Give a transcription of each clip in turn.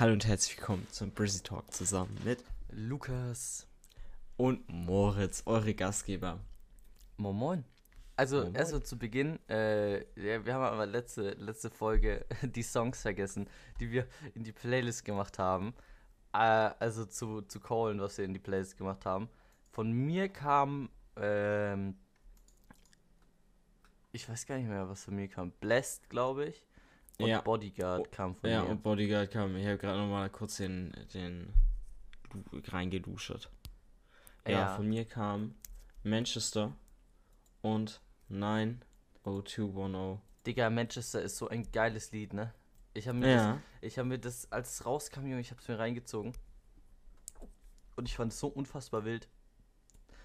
Hallo und herzlich willkommen zum Brizzy Talk zusammen mit Lukas und Moritz, eure Gastgeber. Moin Moin. Also Moin, erstmal zu Beginn, äh, ja, wir haben aber letzte, letzte Folge die Songs vergessen, die wir in die Playlist gemacht haben. Äh, also zu, zu callen, was wir in die Playlist gemacht haben. Von mir kam, ähm, ich weiß gar nicht mehr, was von mir kam. Blessed, glaube ich. Und Ja. Bodyguard kam von Ja, mir. und Bodyguard kam. Ich habe gerade noch mal kurz den, den Du- reingeduschert. Ja, Ja. von mir kam Manchester und 90210. Digga, Manchester ist so ein geiles Lied, ne? Ich habe mir, Ja. das, ich hab mir das, als es rauskam, Junge, ich habe es mir reingezogen. Und ich fand es so unfassbar wild.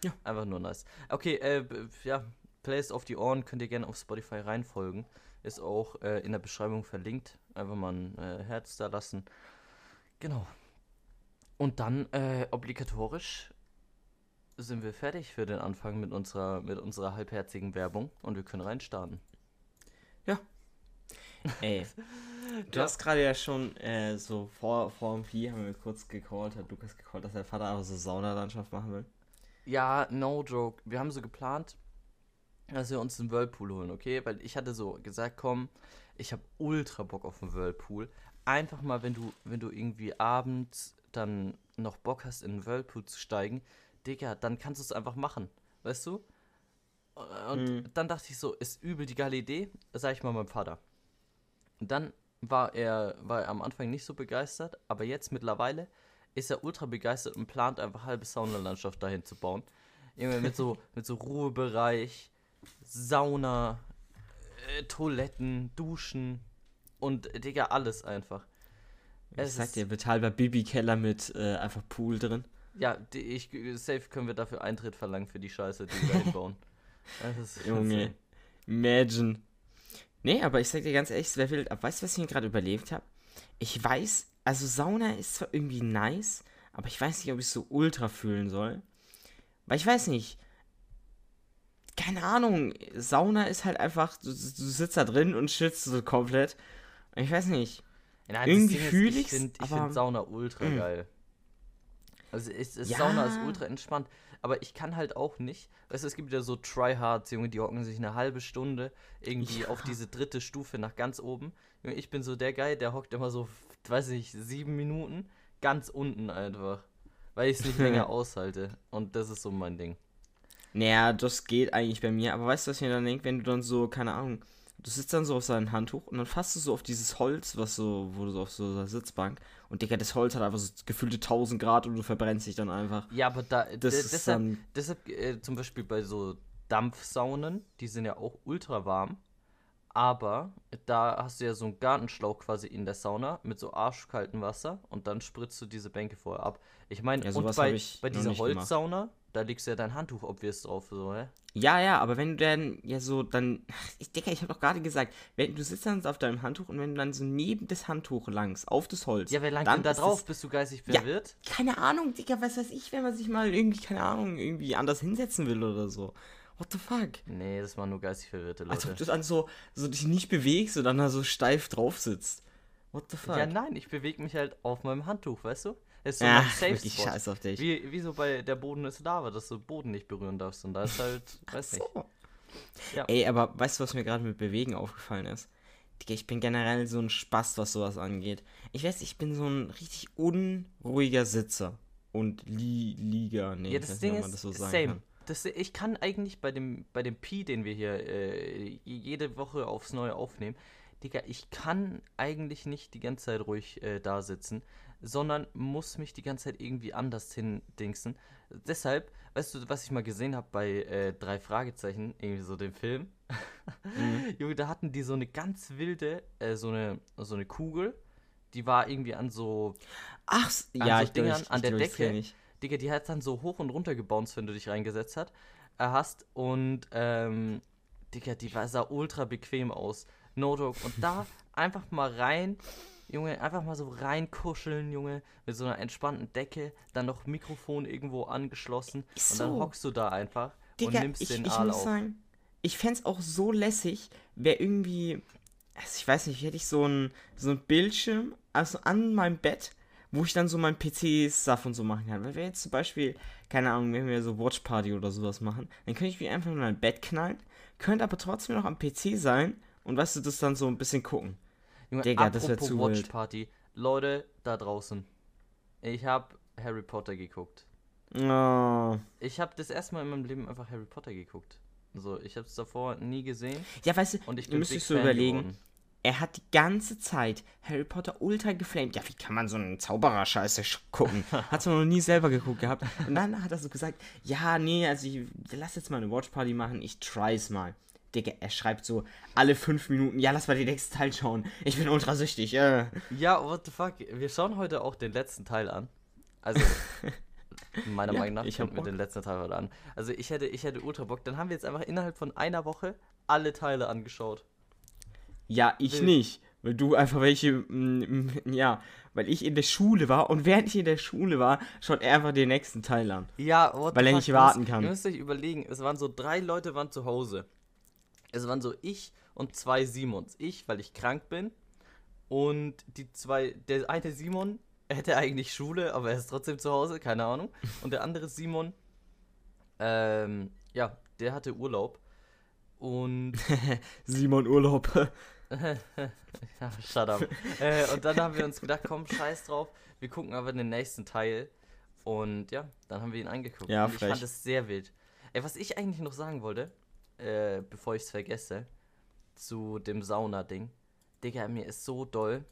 Ja. Einfach nur nice. Okay, äh, ja, Plays auf die Ohren könnt ihr gerne auf Spotify reinfolgen. Ist auch äh, in der Beschreibung verlinkt. Einfach mal ein äh, Herz da lassen. Genau. Und dann, äh, obligatorisch sind wir fertig für den Anfang mit unserer, mit unserer halbherzigen Werbung und wir können reinstarten. Ey, du Ja. hast gerade ja schon äh, so vor, vor dem Vieh haben wir kurz gecallt, hat Lukas gecallt, dass der Vater aber so Saunalandschaft machen will. Ja, no joke. Wir haben so geplant, dass wir uns einen Whirlpool holen, okay? Weil ich hatte so gesagt, komm, ich habe ultra Bock auf einen Whirlpool. Einfach mal, wenn du, wenn du irgendwie abends dann noch Bock hast, in einen Whirlpool zu steigen, Digga, dann kannst du es einfach machen, weißt du? Und Mhm. dann dachte ich so, ist übel die geile Idee, sag ich mal meinem Vater. Und dann war er, war er am Anfang nicht so begeistert, aber jetzt mittlerweile ist er ultra begeistert und plant einfach halbe Saunalandschaft dahin zu bauen. Irgendwie mit so, mit so Ruhebereich, Sauna, äh, Toiletten, Duschen und äh, Digga, alles einfach. Ich Es sag ist- dir, bezahlbar Bibi-Keller mit äh, einfach Pool drin. Ja, die, ich, safe können wir dafür Eintritt verlangen für die Scheiße, die wir da hinbauen. Junge. Imagine. Nee, aber ich sag dir ganz ehrlich, es wäre wild. Aber weißt du, was ich mir gerade überlegt habe? Ich weiß, also Sauna ist zwar irgendwie nice, aber ich weiß nicht, ob ich es so ultra fühlen soll. Weil ich weiß nicht. Keine Ahnung. Sauna ist halt einfach, du, du sitzt da drin und schwitzt so komplett. Ich weiß nicht. Nein, Irgendwie das Ding ist, fühl ich finde ich aber- find Sauna ultra Mm. geil. Also ist, ist Ja. Sauna ist ultra entspannt. Aber ich kann halt auch nicht. Weißt du, es gibt ja so Tryhards, Junge, die hocken sich eine halbe Stunde irgendwie Ja. auf diese dritte Stufe nach ganz oben. Junge, ich bin so der Guy, der hockt immer so, weiß ich, sieben Minuten ganz unten einfach. Weil ich es nicht länger aushalte. Und das ist so mein Ding. Naja, das geht eigentlich bei mir. Aber weißt du, was ich mir dann denke, wenn du dann so, keine Ahnung, du sitzt dann so auf seinem Handtuch und dann fasst du so auf dieses Holz, was so, wo du so auf so einer Sitzbank und Digga, das Holz hat einfach so gefühlte 1000 Grad und du verbrennst dich dann einfach. Ja, aber da, Das ist deshalb, dann, Deshalb äh, zum Beispiel bei so Dampfsaunen, die sind ja auch ultra warm. Aber da hast du ja so einen Gartenschlauch quasi in der Sauna mit so arschkaltem Wasser und dann spritzt du diese Bänke vorher ab. Ich meine, Ja, und bei, bei dieser nicht gemacht. Da legst du ja dein Handtuch obvious drauf, so, hä? ja, ja, aber wenn du dann, ja so, dann, ich Digga, ich hab doch gerade gesagt, wenn du sitzt dann auf deinem Handtuch und wenn du dann so neben das Handtuch langst, auf das Holz. Ja, wer langt dann da drauf? das- Bist du geistig Ja. verwirrt? keine Ahnung, Digga, was weiß ich, wenn man sich mal irgendwie, keine Ahnung, irgendwie anders hinsetzen will oder so. What the fuck? Nee, das waren nur geistig verwirrte Als ob Leute. du dann so, so dich nicht bewegst und dann da so steif drauf sitzt. What the fuck? Ja, nein, ich bewege mich halt auf meinem Handtuch, weißt du? Ist so Ach, mein Safe wirklich Spot. scheiß auf dich. Wie, wie so bei der Boden ist Lava, dass du Boden nicht berühren darfst. Und da ist halt, weiß nicht. So. Ja. Ey, aber weißt du, was mir gerade mit Bewegen aufgefallen ist? Ich bin generell so ein Spaß, was sowas angeht. Ich weiß, ich bin so ein richtig unruhiger Sitzer. Und Li Liga, nee, Ja, das Ding nicht, ist, das so sagen same. kann. Das, ich kann eigentlich bei dem, bei dem Pi, den wir hier äh, jede Woche aufs Neue aufnehmen, Digga, ich kann eigentlich nicht die ganze Zeit ruhig äh, da sitzen, sondern muss mich die ganze Zeit irgendwie anders hindingsen. Deshalb, weißt du, was ich mal gesehen habe bei äh, drei Fragezeichen, irgendwie so dem Film? Mhm. Junge, da hatten die so eine ganz wilde, äh, so eine, so eine Kugel, die war irgendwie an so Ach, An ja, so ich glaube, Dingern ich, an ich der Decke. ich. Digga, die hat dann so hoch und runter gebounced, wenn du dich reingesetzt hat, äh, hast. Und, ähm, Digga, die war, sah ultra bequem aus. No joke. Und da einfach mal rein, Junge, einfach mal so reinkuscheln, Junge, mit so einer entspannten Decke, dann noch Mikrofon irgendwo angeschlossen. Ist und dann so. hockst du da einfach und Digga, nimmst ich, den ich Aal muss auf. sagen, ich fänd's auch so lässig, wer irgendwie also ich weiß nicht, hätte ich so ein, so ein Bildschirm, also an meinem Bett, wo ich dann so mein PC-Stuff und so machen kann. Weil wir jetzt zum Beispiel, keine Ahnung, wenn wir so Watch Party oder sowas machen, dann könnte ich mich einfach in mein Bett knallen, könnte aber trotzdem noch am PC sein und weißt du, das dann so ein bisschen gucken. Junge, Digga, das wär apropos zu Watch wild. Party. Leute da draußen. Ich habe Harry Potter geguckt. Oh. Ich habe das erste Mal in meinem Leben einfach Harry Potter geguckt. So, ich habe es davor nie gesehen Ja, weißt du, und ich bin müsstest big so Fan überlegen, geworden. er hat die ganze Zeit Harry Potter ultra geflamed. Ja, wie kann man so einen Zauberer-Scheiße sch- gucken? hat zwar noch nie selber geguckt gehabt. Und dann hat er so gesagt, ja, nee, also ich lass jetzt mal eine Watchparty machen, ich try's mal. Digga, er schreibt so alle fünf Minuten, ja, lass mal den nächsten Teil schauen. Ich bin ultra süchtig, äh. Ja, what the fuck. Wir schauen heute auch den letzten Teil an. Also, meiner Ja, Meinung nach ich hab wir den letzten Teil heute an. Also, ich hätte, ich hätte ultra Bock. Dann haben wir jetzt einfach innerhalb von einer Woche alle Teile angeschaut. Ja, ich Wild. nicht. Weil du einfach welche, mm, mm, ja, weil ich in der Schule war und während ich in der Schule war, schaut er einfach den nächsten Teil an. Ja, what Weil er nicht warten kann. Ihr müsst euch überlegen, es waren so drei Leute waren zu Hause. Es waren so ich und zwei Simons. Ich, weil ich krank bin. Und die zwei, der eine Simon hätte eigentlich Schule, aber er ist trotzdem zu Hause, keine Ahnung. Und der andere Simon, ähm, ja, der hatte Urlaub. Und Simon Urlaub. Ja, shut up. äh, und dann haben wir uns gedacht, komm, scheiß drauf, wir gucken aber den nächsten Teil. Und ja, dann haben wir ihn angeguckt. Ja, und ich frech. fand es sehr wild. Ey, was ich eigentlich noch sagen wollte, äh, bevor ich es vergesse, zu dem Sauna-Ding. Digga, mir ist so doll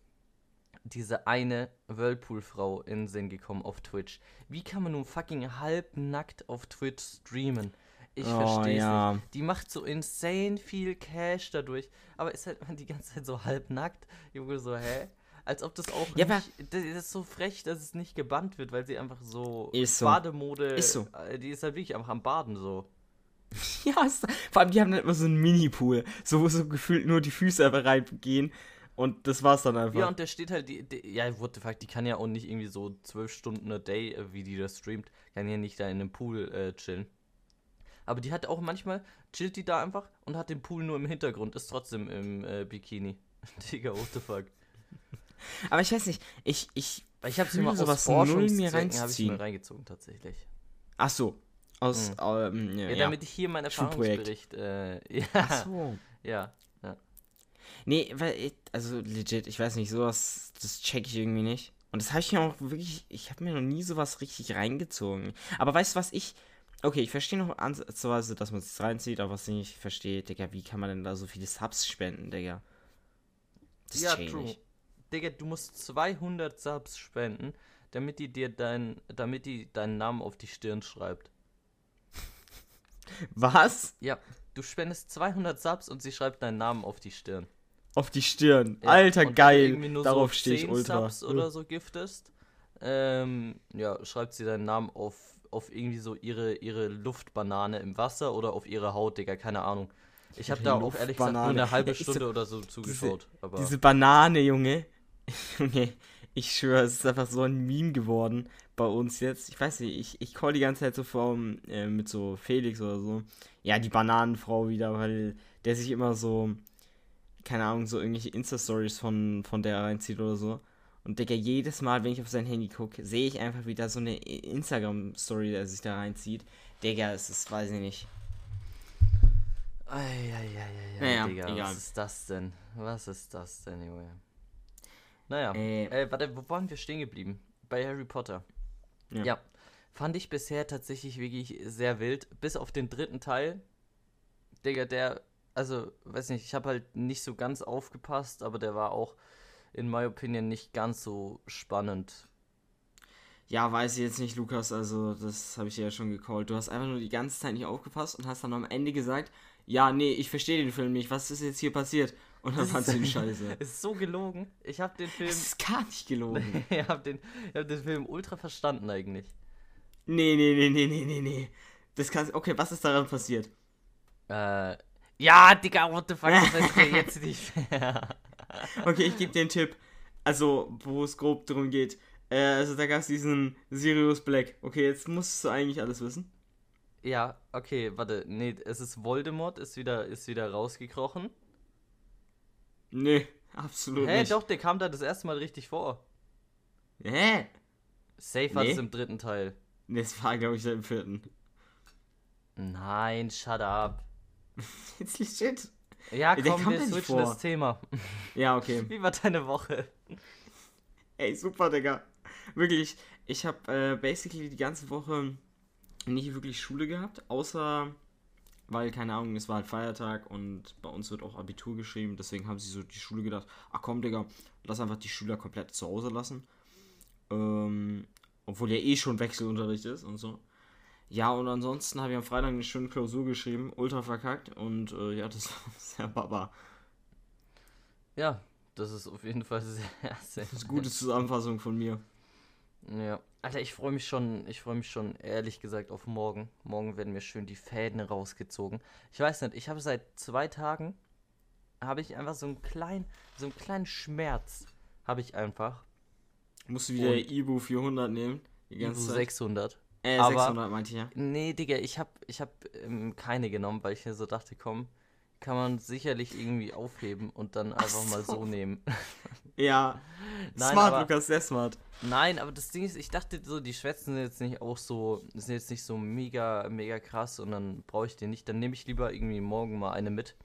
diese eine Whirlpool-Frau in den Sinn gekommen auf Twitch. Wie kann man nun fucking halbnackt auf Twitch streamen? Ich Oh, verstehe ja. nicht. Die macht so insane viel Cash dadurch, aber ist halt die ganze Zeit so halbnackt. Junge, so, hä? Als ob das auch Ja, nicht, das ist so frech, dass es nicht gebannt wird, weil sie einfach so, Ist so. Bademode, Ist so. äh, die ist halt wirklich einfach am Baden so. Ja, ist, vor allem die haben dann immer so einen Mini-Pool, so wo so gefühlt nur die Füße einfach reingehen und das war's dann einfach. Ja, und der steht halt, die, die, ja, what the fuck, die kann ja auch nicht irgendwie so zwölf Stunden a day, äh, wie die das streamt, kann ja nicht da in einem Pool äh, chillen. Aber die hat auch manchmal, chillt die da einfach und hat den Pool nur im Hintergrund, ist trotzdem im äh, Bikini. Digga, what the fuck. Aber ich weiß nicht, ich, ich, ich hab's mir mal aus sowas null mir Forschungszwecken habe ich mir reingezogen tatsächlich. Ach so, aus, ähm, ja, Ja, damit ich hier meinen. Erfahrungsbericht, äh, ja, Ach so. ja, ja. Nee, weil, ich, also legit, ich weiß nicht, sowas, das check ich irgendwie nicht. Und das habe ich mir auch wirklich, ich habe mir noch nie sowas richtig reingezogen. Aber weißt du, was ich, okay, ich verstehe noch ansatzweise, dass man es reinzieht, aber was ich nicht verstehe, Digga, wie kann man denn da so viele Subs spenden, Digga? Das ja, ich true. nicht. Digga, du musst 200 Subs spenden, damit die dir dein, damit die deinen Namen auf die Stirn schreibt. Was? Ja, du spendest 200 Subs und sie schreibt deinen Namen auf die Stirn. Auf die Stirn. Ja, Alter, und wenn du geil. irgendwie nur Darauf so stehe ich 10 ultra. Subs oder so giftest, ähm, ja, schreibt sie deinen Namen auf, auf irgendwie so ihre, ihre Luftbanane im Wasser oder auf ihre Haut, Digga, keine Ahnung. Ich habe da auch ehrlich gesagt nur eine halbe Ja, Stunde so- oder so zugeschaut. aber Diese Banane, Junge. Junge, ich schwöre, es ist einfach so ein Meme geworden bei uns jetzt. Ich weiß nicht, ich, ich call die ganze Zeit so vor äh, mit so Felix oder so. Ja, die Bananenfrau wieder, weil der sich immer so, keine Ahnung, so irgendwelche Insta-Stories von, von der reinzieht oder so. Und Digga, jedes Mal, wenn ich auf sein Handy gucke, sehe ich einfach wieder so eine Instagram-Story, der sich da reinzieht. Digga, es ist, weiß ich nicht. Eieieiei, Naja, Digga, egal. was ist das denn? Was ist das denn, Junge? Naja, Äh. äh, warte, wo waren wir stehen geblieben? Bei Harry Potter. Ja. Ja. Fand ich bisher tatsächlich wirklich sehr wild. Bis auf den dritten Teil. Digga, der, also, weiß nicht, ich habe halt nicht so ganz aufgepasst, aber der war auch, in my opinion, nicht ganz so spannend. Ja, weiß ich jetzt nicht, Lukas, also das habe ich dir ja schon gecallt. Du hast einfach nur die ganze Zeit nicht aufgepasst und hast dann am Ende gesagt, ja, nee, ich verstehe den Film nicht, was ist jetzt hier passiert? Und dann fandst du ihn scheiße. Ist so gelogen. Ich habe den Film, Es ist gar nicht gelogen. ich habe den, ich hab den Film ultra verstanden eigentlich. Nee, nee, nee, nee, nee, nee, nee. Das kannst Okay, was ist daran passiert? Äh, ja, Digga, what the fuck, das ist ja jetzt nicht fair. Okay, ich gebe dir einen Tipp. Also, wo es grob darum geht. Äh, also, da gab es diesen Sirius Black. Okay, jetzt musst du eigentlich alles wissen. Ja, okay, warte, nee, es ist Voldemort, ist wieder, ist wieder rausgekrochen. Nee, absolut Hä, nicht. doch, der kam da das erste Mal richtig vor. Hä? Safe war Nee. es im dritten Teil. Nee, das war, glaube ich, im vierten. Nein, shut up. Jetzt legit. Ja, komm, wir da switchen das Thema. Ja, okay. Wie war deine Woche? Ey, super, Digga. Wirklich, ich habe äh, basically die ganze Woche nicht wirklich Schule gehabt, außer, weil, keine Ahnung, es war halt Feiertag und bei uns wird auch Abitur geschrieben, deswegen haben sie so die Schule gedacht, ach komm, Digga, lass einfach die Schüler komplett zu Hause lassen. Ähm, obwohl ja eh schon Wechselunterricht ist und so. Ja, und ansonsten habe ich am Freitag eine schöne Klausur geschrieben, ultra verkackt und äh, ja, das war sehr baba. Ja, das ist auf jeden Fall sehr, sehr Das ist eine gute Zusammenfassung von mir. Ja. Alter, ich freue mich schon, ich freue mich schon ehrlich gesagt auf morgen. Morgen werden mir schön die Fäden rausgezogen. Ich weiß nicht, ich habe seit zwei Tagen habe ich einfach so einen kleinen, so einen kleinen Schmerz habe ich einfach. Musst du wieder Und- Ibu 400 nehmen? Die Ibu ganze Zeit? 600. Äh, Aber- 600 meinte ich ja. Nee, Digga, ich habe ich hab ähm, keine genommen, weil ich mir so dachte, komm, kann man sicherlich irgendwie aufheben und dann einfach mal so. so nehmen. Ja. Nein, smart, aber- Lukas, sehr smart. Nein, aber das Ding ist, ich dachte so, die Schwätzen sind jetzt nicht auch so, sind jetzt nicht so mega, mega krass und dann brauche ich den nicht. Dann nehme ich lieber irgendwie morgen mal eine mit.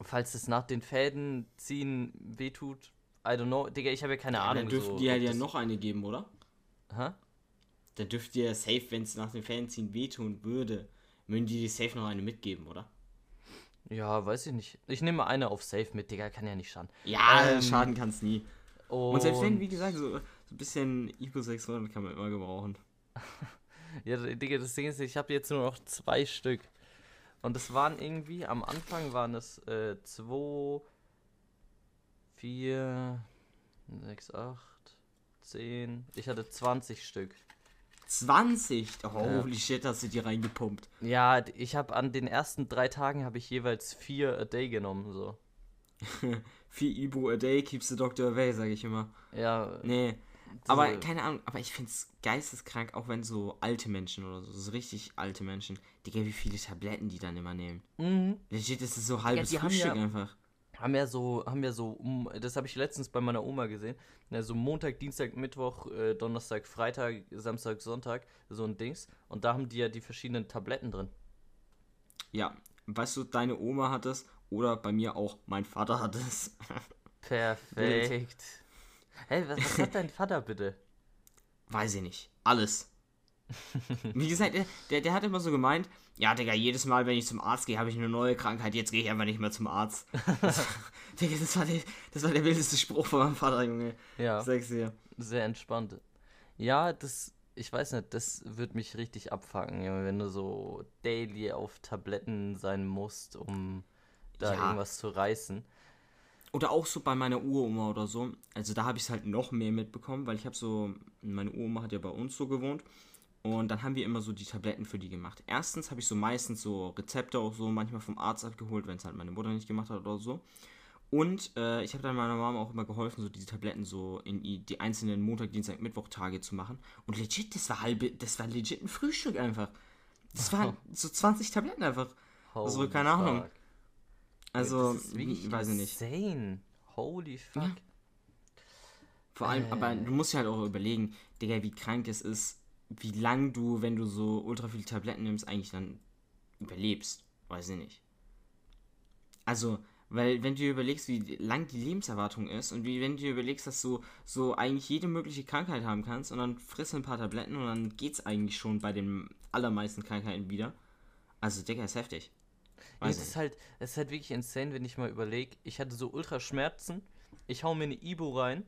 Falls es nach den Fäden ziehen wehtut, I don't know. Digga, ich habe ja keine Ja, Ahnung. dann dürften so, die halt ja noch eine geben, oder? Hä? Dann dürfte ja safe, wenn es nach den Fanziehen wehtun würde, würden die dir safe noch eine mitgeben, oder? Ja, weiß ich nicht. Ich nehme eine auf Safe mit, Digga, kann ja nicht schaden. Ja, Ähm, schaden kann es nie. Und, Und selbst wenn, wie gesagt, so, so ein bisschen Ibu 600 kann man immer gebrauchen. Ja, Digga, das Ding ist, ich habe jetzt nur noch zwei Stück. Und das waren irgendwie, am Anfang waren es äh, zwei, vier, sechs, acht, zehn. Ich hatte 20 Stück. 20? Oh, holy shit, hast du die reingepumpt. Ja, ich habe an den ersten drei Tagen habe ich jeweils vier a day genommen, so. Vier Ibu a day keeps the doctor away, sag ich immer. Ja, Nee. Aber keine Ahnung, aber ich find's geisteskrank, auch wenn so alte Menschen oder so, so richtig alte Menschen, Digga, wie viele Tabletten die dann immer nehmen. Mhm. Legit ist es so halbes haben Frühstück ja- einfach. Haben ja so, haben ja so, um, das habe ich letztens bei meiner Oma gesehen. Ja, so Montag, Dienstag, Mittwoch, äh, Donnerstag, Freitag, Samstag, Sonntag, so ein Dings. Und da haben die ja die verschiedenen Tabletten drin. Ja, weißt du, deine Oma hat es oder bei mir auch mein Vater hat es. Perfekt. Hey, was, was hat dein Vater bitte? Weiß ich nicht. Alles. Wie gesagt, der, der, hat immer so gemeint, ja, Digga, jedes Mal, wenn ich zum Arzt gehe, habe ich eine neue Krankheit, jetzt gehe ich einfach nicht mehr zum Arzt. Das, Digga, das war, der, das war der wildeste Spruch von meinem Vater, Junge. Ja, Sag's dir. sehr entspannt. Ja, das, ich weiß nicht, das wird mich richtig abfangen, Junge, wenn du so daily auf Tabletten sein musst, um da Ja. irgendwas zu reißen. Oder auch so bei meiner Uroma oder so. Also da habe ich es halt noch mehr mitbekommen, weil ich habe so, meine Uroma hat ja bei uns so gewohnt. Und dann haben wir immer so die Tabletten für die gemacht. Erstens habe ich so meistens so Rezepte auch so manchmal vom Arzt abgeholt, wenn es halt meine Mutter nicht gemacht hat oder so. Und äh, ich habe dann meiner Mama auch immer geholfen, so diese Tabletten so in die einzelnen Montag, Dienstag, Mittwoch Tage zu machen. Und legit, das war halbe, das war legit ein Frühstück einfach. Das waren so 20 Tabletten einfach. Also, Holy keine Ahnung. fuck. Also, das ist wirklich weiß ich nicht. insane. Holy fuck. Ja. Vor allem, aber Äh. du musst ja halt auch überlegen, Digga, wie krank es ist, wie lang du, wenn du so ultra viele Tabletten nimmst, eigentlich dann überlebst. Weiß ich nicht. Also, weil wenn du dir überlegst, wie lang die Lebenserwartung ist und wie wenn du dir überlegst, dass du so eigentlich jede mögliche Krankheit haben kannst und dann frisst du ein paar Tabletten und dann geht's eigentlich schon bei den allermeisten Krankheiten wieder. Also, Digga, ist heftig. Ja, ich ist halt, das ist halt wirklich insane, wenn ich mal überlege. Ich hatte so ultra Schmerzen. Ich hau mir eine Ibo rein,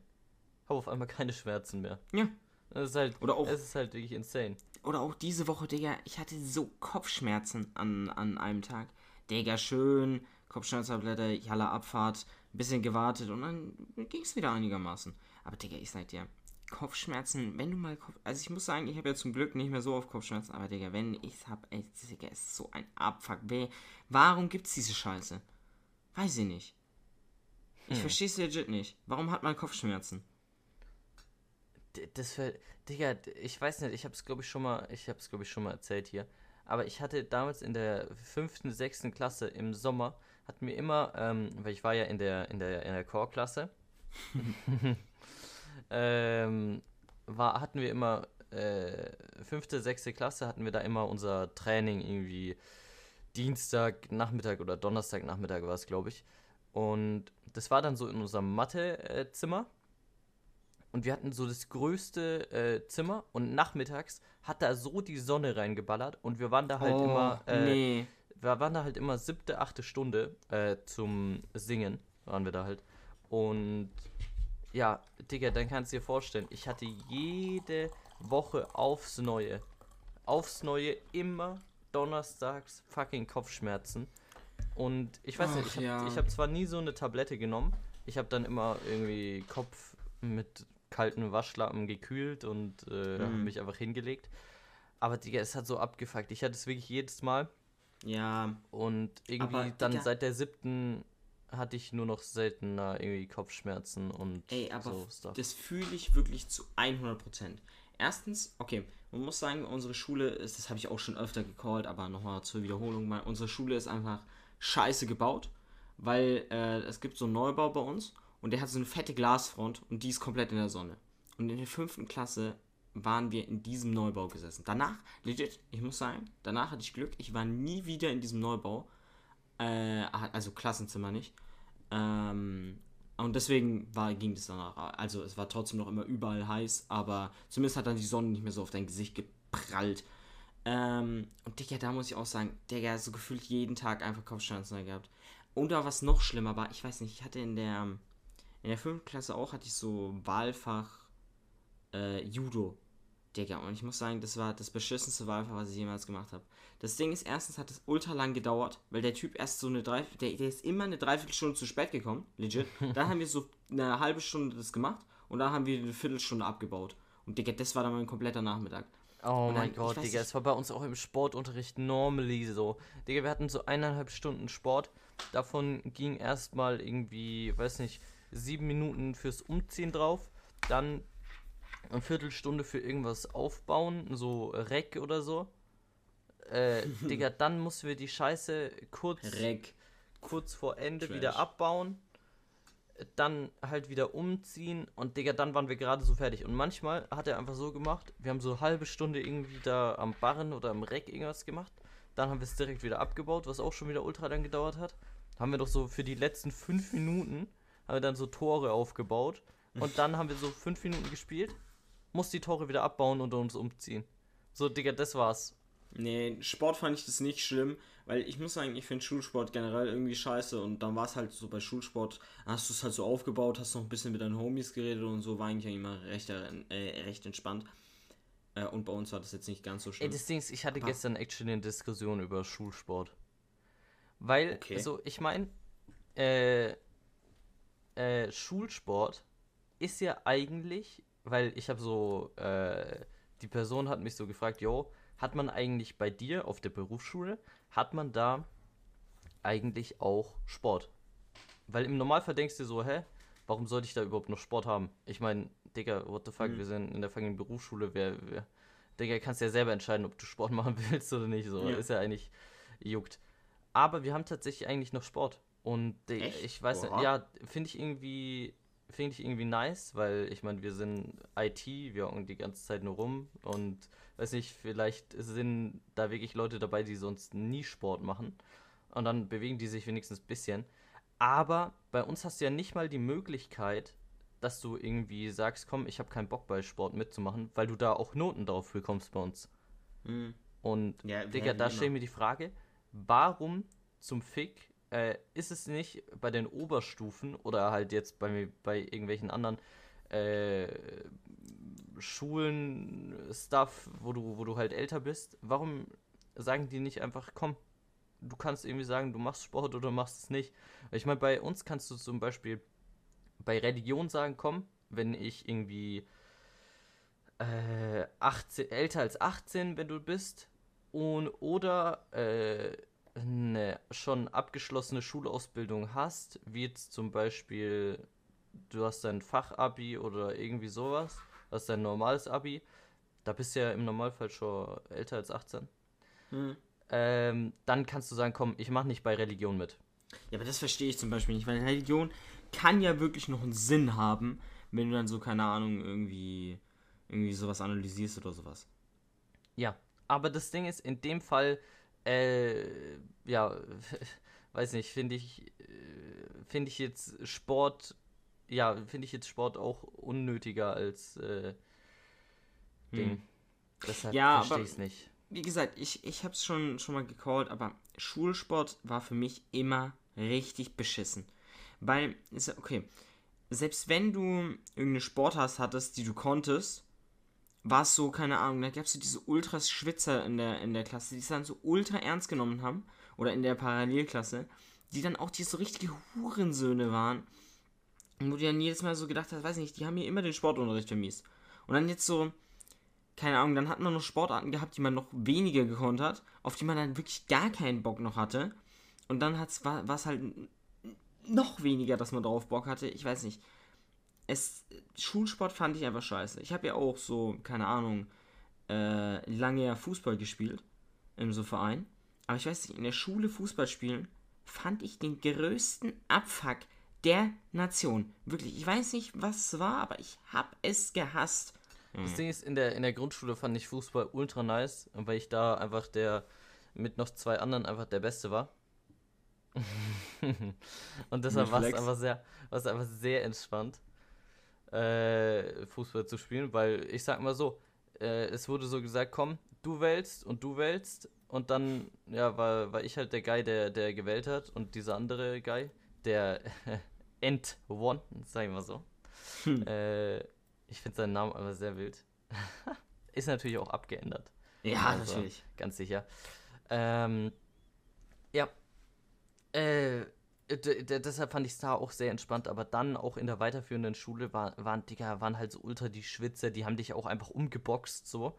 habe auf einmal keine Schmerzen mehr. Ja. Das ist halt, Oder auch- es ist halt wirklich insane. Oder auch diese Woche, Digga, ich hatte so Kopfschmerzen an, an einem Tag. Digga, schön, Kopfschmerztablette, Jalla Abfahrt, ein bisschen gewartet und dann ging es wieder einigermaßen. Aber Digga, ich sag dir, Kopfschmerzen, wenn du mal Kopf... Also ich muss sagen, ich habe ja zum Glück nicht mehr so oft Kopfschmerzen, aber Digga, wenn ich hab, ey, Digga, ist so ein Abfuck. Wer, warum gibt's diese Scheiße? Weiß ich nicht. Ich Hm. verstehe es legit nicht. Warum hat man Kopfschmerzen? Das wär, Digga, ich weiß nicht, ich hab's glaube ich schon mal, ich hab's glaube ich schon mal erzählt hier. Aber ich hatte damals in der fünften, sechsten Klasse im Sommer, hatten wir immer, ähm, weil ich war ja in der, in der, in der Chorklasse, ähm, war, hatten wir immer, äh, fünfte, sechste Klasse hatten wir da immer unser Training irgendwie Dienstag, Nachmittag oder Donnerstag, Nachmittag war es, glaube ich. Und das war dann so in unserem Mathezimmer. Und wir hatten so das größte äh, Zimmer und nachmittags hat da so die Sonne reingeballert und wir waren da halt oh, immer, äh, nee. wir waren da halt immer siebte, achte Stunde äh, zum Singen, waren wir da halt. Und ja, Digga, dann kannst du dir vorstellen, ich hatte jede Woche aufs Neue, aufs Neue immer donnerstags fucking Kopfschmerzen. Und ich weiß Ach, nicht, ich habe ja. hab zwar nie so eine Tablette genommen, ich habe dann immer irgendwie Kopf mit kalten Waschlappen gekühlt und äh, Mhm. mich einfach hingelegt. Aber Digga, es hat so abgefuckt. Ich hatte es wirklich jedes Mal. Ja, Und irgendwie Aber, dann Digga- seit der siebten hatte ich nur noch seltener irgendwie Kopfschmerzen und ey, aber so Stuff. das fühle ich wirklich zu 100%. Erstens, okay, man muss sagen, unsere Schule ist, das habe ich auch schon öfter gecallt, aber nochmal zur Wiederholung, mal, unsere Schule ist einfach scheiße gebaut, weil äh, es gibt so einen Neubau bei uns und der hat so eine fette Glasfront und die ist komplett in der Sonne. Und in der fünften Klasse waren wir in diesem Neubau gesessen. Danach, legit, ich muss sagen, danach hatte ich Glück, ich war nie wieder in diesem Neubau, äh, also Klassenzimmer nicht. Ähm, und deswegen war, ging es danach. Also es war trotzdem noch immer überall heiß, aber zumindest hat dann die Sonne nicht mehr so auf dein Gesicht geprallt. Ähm, und Digga, da muss ich auch sagen, Digga, so gefühlt jeden Tag einfach Kopfschmerzen gehabt. Oder was noch schlimmer war, ich weiß nicht, ich hatte in der in der 5. Klasse auch, hatte ich so Wahlfach äh, Judo. Digga, und ich muss sagen, das war das beschissenste Wahlfach, was ich jemals gemacht habe. Das Ding ist, erstens hat es ultra lang gedauert, weil der Typ erst so eine drei, der, der ist immer eine Dreiviertelstunde zu spät gekommen, legit. Dann haben wir so eine halbe Stunde das gemacht und dann haben wir eine Viertelstunde abgebaut. Und Digga, das war dann mein kompletter Nachmittag. Oh mein dann- ich Gott, Digga, es war bei uns auch im Sportunterricht normally so. Digga, wir hatten so eineinhalb Stunden Sport. Davon ging erstmal irgendwie, weiß nicht, sieben Minuten fürs Umziehen drauf. Dann eine Viertelstunde für irgendwas aufbauen, so Reck oder so. Äh, Digga, dann mussten wir die Scheiße kurz, Reck. kurz vor Ende Trash. wieder abbauen. Dann halt wieder umziehen und Digga, dann waren wir gerade so fertig. Und manchmal hat er einfach so gemacht, wir haben so eine halbe Stunde irgendwie da am Barren oder am Reck irgendwas gemacht. Dann haben wir es direkt wieder abgebaut, was auch schon wieder ultra lang gedauert hat. Haben wir doch so für die letzten fünf Minuten, haben wir dann so Tore aufgebaut. Und dann haben wir so fünf Minuten gespielt, muss die Tore wieder abbauen und uns umziehen. So, Digga, das war's. Nee, Sport fand ich das nicht schlimm, weil ich muss sagen, ich finde Schulsport generell irgendwie scheiße und dann war es halt so bei Schulsport, hast du es halt so aufgebaut, hast noch ein bisschen mit deinen Homies geredet und so, war eigentlich immer recht, äh, recht entspannt. Äh, und bei uns war das jetzt nicht ganz so Ey, schlimm. das Ding ist, ich hatte Aber- gestern actually eine Diskussion über Schulsport. Weil, Okay. also ich meine, äh, äh, Schulsport ist ja eigentlich, weil ich habe so, äh, die Person hat mich so gefragt, yo, hat man eigentlich bei dir auf der Berufsschule, hat man da eigentlich auch Sport? Weil im Normalfall denkst du so, hä, warum sollte ich da überhaupt noch Sport haben? Ich meine, Digga, what the fuck, Mhm. wir sind in der fucking Berufsschule, wer, wer, Digga, kannst ja selber entscheiden, ob du Sport machen willst oder nicht, so, Ja. ist ja eigentlich juckt. Aber wir haben tatsächlich eigentlich noch Sport. Und die, Echt? ich weiß nicht, Oha. ja, finde ich irgendwie, finde ich irgendwie nice, weil ich meine, wir sind IT, wir hocken die ganze Zeit nur rum und weiß nicht, vielleicht sind da wirklich Leute dabei, die sonst nie Sport machen. Und dann bewegen die sich wenigstens ein bisschen. Aber bei uns hast du ja nicht mal die Möglichkeit, dass du irgendwie sagst, komm, ich habe keinen Bock bei Sport mitzumachen, weil du da auch Noten drauf bekommst bei uns. Mhm. Und Ja, Digga, da stellt immer. mir die Frage, warum zum Fick äh, ist es nicht bei den Oberstufen oder halt jetzt bei, bei irgendwelchen anderen äh, Schulen, Stuff, wo du, wo du halt älter bist, warum sagen die nicht einfach, komm, du kannst irgendwie sagen, du machst Sport oder machst es nicht. Ich meine, bei uns kannst du zum Beispiel bei Religion sagen, komm, wenn ich irgendwie äh, 18, älter als 18, wenn du bist, und, oder äh, eine schon abgeschlossene Schulausbildung hast, wie jetzt zum Beispiel, du hast dein Fachabi oder irgendwie sowas, hast dein normales Abi, da bist du ja im Normalfall schon älter als 18. Mhm. Ähm, dann kannst du sagen, komm, ich mache nicht bei Religion mit. Ja, aber das verstehe ich zum Beispiel nicht, weil Religion kann ja wirklich noch einen Sinn haben, wenn du dann so, keine Ahnung, irgendwie, irgendwie sowas analysierst oder sowas. Ja, aber das Ding ist, in dem Fall, äh, ja, weiß nicht, finde ich, äh, finde ich jetzt Sport, ja, finde ich jetzt Sport auch unnötiger als äh, Ding. Hm. Deshalb Ja, verstehe aber- ich es nicht. Wie gesagt, ich, ich habe es schon, schon mal gecallt, aber Schulsport war für mich immer richtig beschissen. Weil, okay, selbst wenn du irgendeine Sportart hattest, die du konntest, war es so, keine Ahnung, da gab es so diese Ultras-Schwitzer in der, in der Klasse, die es dann so ultra ernst genommen haben, oder in der Parallelklasse, die dann auch die so richtige Hurensöhne waren. Und wo du dann jedes Mal so gedacht hast, weiß nicht, die haben mir immer den Sportunterricht vermiest. Und dann jetzt so, keine Ahnung, dann hat man noch Sportarten gehabt, die man noch weniger gekonnt hat, auf die man dann wirklich gar keinen Bock noch hatte. Und dann hat's, war es halt noch weniger, dass man drauf Bock hatte. Ich weiß nicht. Es, Schulsport fand ich einfach scheiße. Ich habe ja auch so, keine Ahnung, äh, lange ja Fußball gespielt. Im so Verein. Aber ich weiß nicht, in der Schule Fußball spielen fand ich den größten Abfuck der Nation. Wirklich, ich weiß nicht, was es war, aber ich hab es gehasst. Das Ding ist, in der, in der Grundschule fand ich Fußball ultra nice, weil ich da einfach der, mit noch zwei anderen einfach der Beste war. Und deshalb Mit war es Flex. einfach sehr, war es einfach sehr entspannt, äh, Fußball zu spielen, weil ich sag mal so, äh, es wurde so gesagt, komm, du wählst und du wählst und dann, ja, war, war ich halt der Guy, der, der gewählt hat und dieser andere Guy, der End One, sag ich mal so. Hm. Äh, ich finde seinen Namen aber sehr wild. Ist natürlich auch abgeändert. Ja, Also, natürlich. Ganz sicher. Ähm, ja. Äh, deshalb fand ich es da auch sehr entspannt, aber dann auch in der weiterführenden Schule war, waren, Digga, waren halt so ultra die Schwitzer, die haben dich auch einfach umgeboxt, so.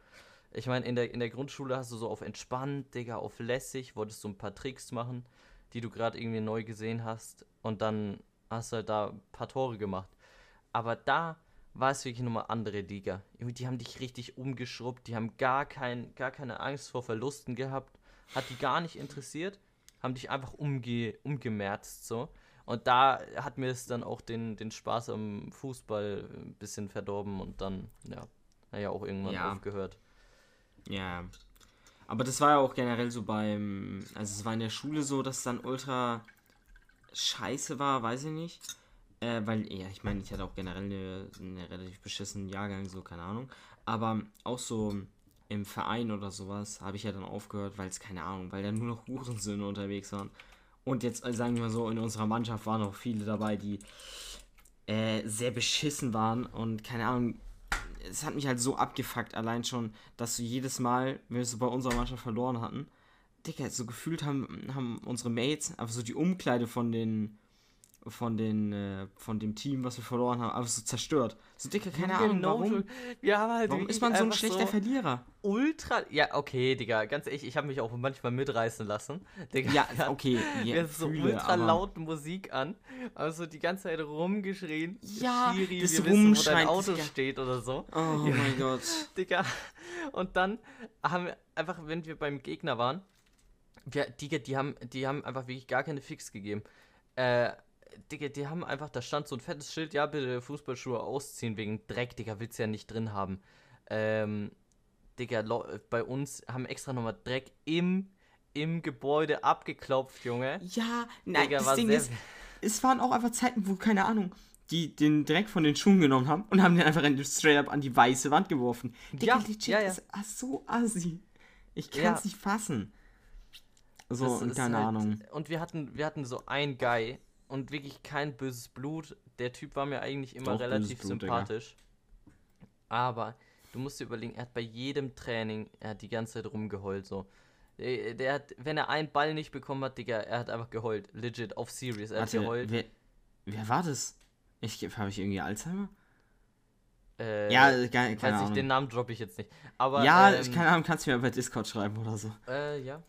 Ich meine, in der, in der Grundschule hast du so auf entspannt, Digga, auf lässig, wolltest du ein paar Tricks machen, die du gerade irgendwie neu gesehen hast und dann hast du halt da ein paar Tore gemacht. Aber da war es wirklich nochmal andere Liga. Die haben dich richtig umgeschrubbt, die haben gar, kein, gar keine Angst vor Verlusten gehabt, hat die gar nicht interessiert, haben dich einfach umge, umgemerzt so. Und da hat mir es dann auch den, den Spaß am Fußball ein bisschen verdorben und dann, ja, ja auch irgendwann Ja. aufgehört. Ja. Aber das war ja auch generell so beim. Also, es war in der Schule so, dass es dann ultra scheiße war, weiß ich nicht. Äh, weil, ja, ich meine, ich hatte auch generell eine, eine relativ beschissenen Jahrgang, so, keine Ahnung. Aber auch so im Verein oder sowas habe ich ja dann aufgehört, weil es, keine Ahnung, weil da nur noch Hurensöhne unterwegs waren. Und jetzt, äh, sagen wir mal so, in unserer Mannschaft waren auch viele dabei, die äh, sehr beschissen waren und keine Ahnung, es hat mich halt so abgefuckt, allein schon, dass du jedes Mal, wenn wir so bei unserer Mannschaft verloren hatten, Digga, so gefühlt haben, haben unsere Mates einfach so die Umkleide von den von den äh, von dem Team, was wir verloren haben, einfach so zerstört. So Digga, keine Ahnung, warum, Wir haben halt warum ist man so ein schlechter Verlierer? ultra. Ja, okay, Digga, ganz ehrlich, ich habe mich auch manchmal mitreißen lassen. Digga, Ja, okay, ja, hatten so fühle, ultra laut Musik an, also die ganze Zeit rumgeschrien. Ja, Schiri, das wir wissen, wo dein Auto Digga. steht oder so. Oh mein Gott. Digga. Und dann haben wir einfach, wenn wir beim Gegner waren, wir, Digga, die haben, die haben einfach wirklich gar keine Fix gegeben. Äh, Digga, die haben einfach, da stand so ein fettes Schild, ja, bitte Fußballschuhe ausziehen wegen Dreck, Digga, willst du ja nicht drin haben. Ähm, Digga, bei uns haben extra nochmal Dreck im, im Gebäude abgeklopft, Junge. Ja, nein, Digga, das Ding ist, es waren auch einfach Zeiten, wo, keine Ahnung, die den Dreck von den Schuhen genommen haben und haben den einfach in, straight up an die weiße Wand geworfen. Digga, Ja, legit, ja, ja. ist ah, so assi. Ich kann Ja. es nicht fassen. So, und keine halt- Ahnung. Und wir hatten, wir hatten so einen Guy und wirklich kein böses Blut. Der Typ war mir eigentlich immer Doch, relativ Blut, Digga. sympathisch. Aber du musst dir überlegen, er hat bei jedem Training, er hat die ganze Zeit rumgeheult so. Der, der hat, wenn er einen Ball nicht bekommen hat, Digga, er hat einfach geheult. Legit, auf serious. Er hat Warte, geheult. wer, wer war das? Ich, habe ich irgendwie Alzheimer? Äh, ja, keine, keine weiß ich, Ahnung. den Namen droppe ich jetzt nicht. Aber, ja, ähm, ich keine Ahnung, kannst du mir bei Discord schreiben oder so. Äh, ja.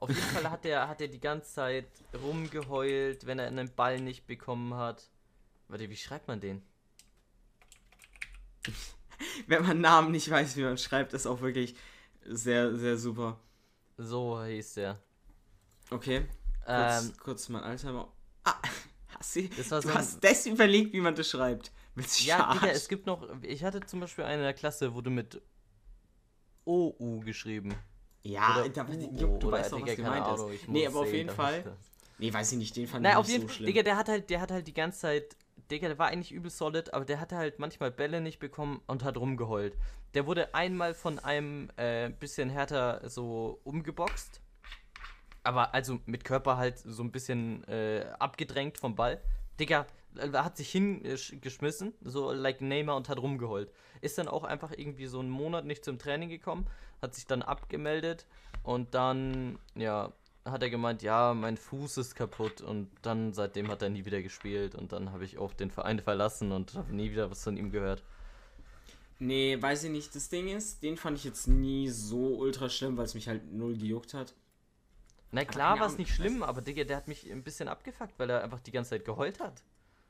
Auf jeden Fall hat er, hat er die ganze Zeit rumgeheult, wenn er einen Ball nicht bekommen hat. Warte, wie schreibt man den? Wenn man Namen nicht weiß, wie man schreibt, ist auch wirklich sehr, sehr super. So hieß der. Okay. Kurz, Ähm, kurz mal Alzheimer. Ah, hast du, Das war du so ein- hast das überlegt, wie man das schreibt. Willst du Ja, Digga, es gibt noch. Ich hatte zum Beispiel eine in der Klasse, wurde mit OU geschrieben. Ja, Oder da, Jupp, du weißt doch, was gemeint ist. Nee, aber auf jeden Fall. Nee, weiß ich nicht, den fand Naja, ich auf nicht jeden so Fall. schlimm. Digga, der hat halt, der hat halt die ganze Zeit. Digga, der war eigentlich übel solid, aber der hatte halt manchmal Bälle nicht bekommen und hat rumgeheult. Der wurde einmal von einem äh, bisschen härter so umgeboxt. Aber also mit Körper halt so ein bisschen äh, abgedrängt vom Ball. Digga, hat sich hingeschmissen, so like Neymar und hat rumgeheult. Ist dann auch einfach irgendwie so einen Monat nicht zum Training gekommen, hat sich dann abgemeldet und dann, ja, hat er gemeint, ja, mein Fuß ist kaputt und dann seitdem hat er nie wieder gespielt und dann habe ich auch den Verein verlassen und habe nie wieder was von ihm gehört. Nee, weiß ich nicht. Das Ding ist, den fand ich jetzt nie so ultra schlimm, weil es mich halt null gejuckt hat. Na klar war es nicht schlimm, aber Digga, der hat mich ein bisschen abgefuckt, weil er einfach die ganze Zeit geheult hat.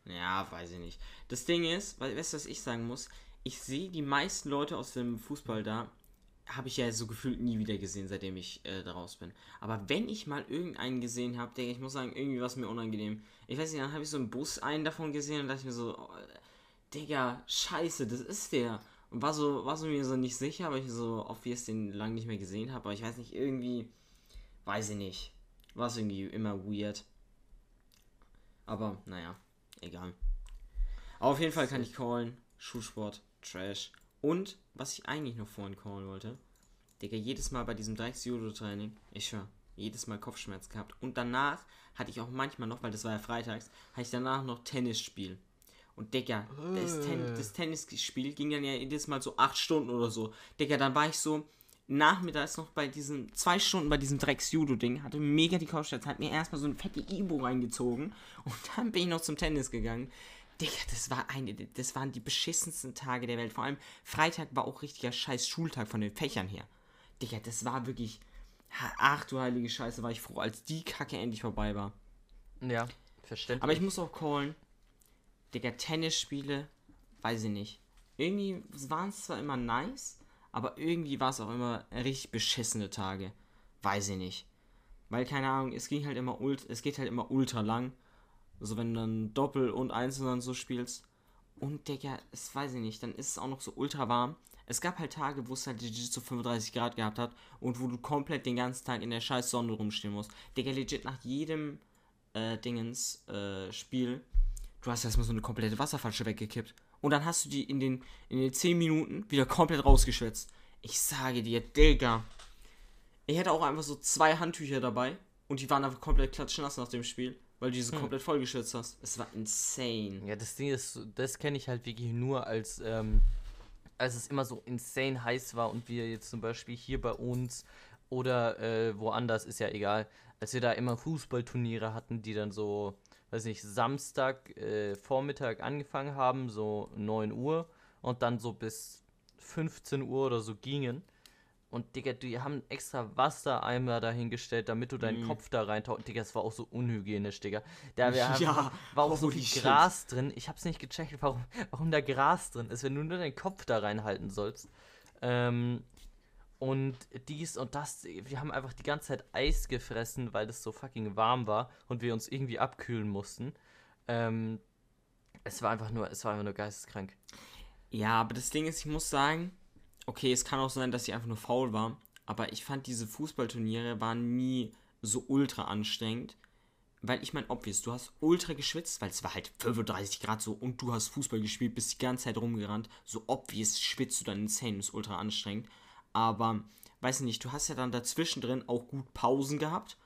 Ja, weiß ich nicht. Das Ding ist, weißt du, was ich sagen muss? Ich sehe die meisten Leute aus dem Fußball da, habe ich ja so gefühlt nie wieder gesehen, seitdem ich äh, da raus bin. Aber wenn ich mal irgendeinen gesehen habe, denke ich, muss sagen, irgendwie war es mir unangenehm. Ich weiß nicht, dann habe ich so im Bus einen davon gesehen und dachte mir so, oh, Digga, scheiße, das ist der. Und war so, war so mir so nicht sicher, weil ich so obvious den lange nicht mehr gesehen habe. Aber ich weiß nicht, irgendwie, weiß ich nicht. War es irgendwie immer weird. Aber, naja, egal. Aber auf jeden Fall kann ich callen. Schulsport, Trash. Und, was ich eigentlich noch vorhin callen wollte, Digga, jedes Mal bei diesem Dreiecks-Judo-Training, ich schwör, jedes Mal Kopfschmerz gehabt. Und danach hatte ich auch manchmal noch, weil das war ja freitags, hatte ich danach noch Tennisspiel. Und Digga, das, Ten das Tennisspiel ging dann ja jedes Mal so acht Stunden oder so. Digga, dann war ich so nachmittags noch bei diesem, zwei Stunden bei diesem Drecks-Judo-Ding, hatte mega die Kopfschmerzen, hat mir erstmal so ein fette Ibo reingezogen und dann bin ich noch zum Tennis gegangen. Digga, das war eine, das waren die beschissensten Tage der Welt. Vor allem Freitag war auch richtiger scheiß Schultag von den Fächern her. Digga, das war wirklich. Ach du heilige Scheiße, war ich froh, als die Kacke endlich vorbei war. Ja, verständlich. Aber ich muss auch callen. Digga, Tennisspiele, weiß ich nicht. Irgendwie waren es zwar immer nice, aber irgendwie war es auch immer richtig beschissene Tage. Weiß ich nicht. Weil, keine Ahnung, es ging halt immer ult, es geht halt immer ultra lang. Also wenn du dann Doppel und Einzel dann so spielst. Und Digga, es weiß ich nicht, dann ist es auch noch so ultra warm. Es gab halt Tage, wo es halt legit so 35 Grad gehabt hat und wo du komplett den ganzen Tag in der scheiß Sonne rumstehen musst. Digga, legit nach jedem äh, Dingens äh, Spiel, du hast erstmal so eine komplette Wasserflasche weggekippt. Und dann hast du die in den, in den 10 Minuten wieder komplett rausgeschwitzt. Ich sage dir, Digga. Ich hätte auch einfach so zwei Handtücher dabei und die waren einfach komplett klatschnass nach dem Spiel, weil du die so komplett vollgeschwitzt hast. Es war insane. Ja, das Ding ist, das kenne ich halt wirklich nur als, ähm, als es immer so insane heiß war und wir jetzt zum Beispiel hier bei uns oder äh, woanders, ist ja egal, als wir da immer Fußballturniere hatten, die dann so, weiß nicht, Samstag äh, Vormittag angefangen haben, so 9 Uhr und dann so bis 15 Uhr oder so gingen. Und Digga, die haben extra Wassereimer dahingestellt, damit du deinen Mhm. Kopf da reintauchst. Digga, das war auch so unhygienisch, Digga. Da wir haben, Ja, war auch so viel shit. Gras drin. Ich hab's nicht gecheckt, warum, warum da Gras drin ist, wenn du nur deinen Kopf da reinhalten sollst. Ähm, und dies und das, wir haben einfach die ganze Zeit Eis gefressen, weil es so fucking warm war und wir uns irgendwie abkühlen mussten. Ähm, es war einfach nur, es war einfach nur geisteskrank. Ja, aber das Ding ist, ich muss sagen, okay, es kann auch sein, dass sie einfach nur faul war, aber ich fand diese Fußballturniere waren nie so ultra anstrengend. Weil ich meine, obvious, du hast ultra geschwitzt, weil es war halt 35 Grad so und du hast Fußball gespielt, bist die ganze Zeit rumgerannt. So obvious schwitzt du dann insane, ist ultra anstrengend. Aber, weiß nicht, du hast ja dann dazwischen drin auch gut Pausen gehabt.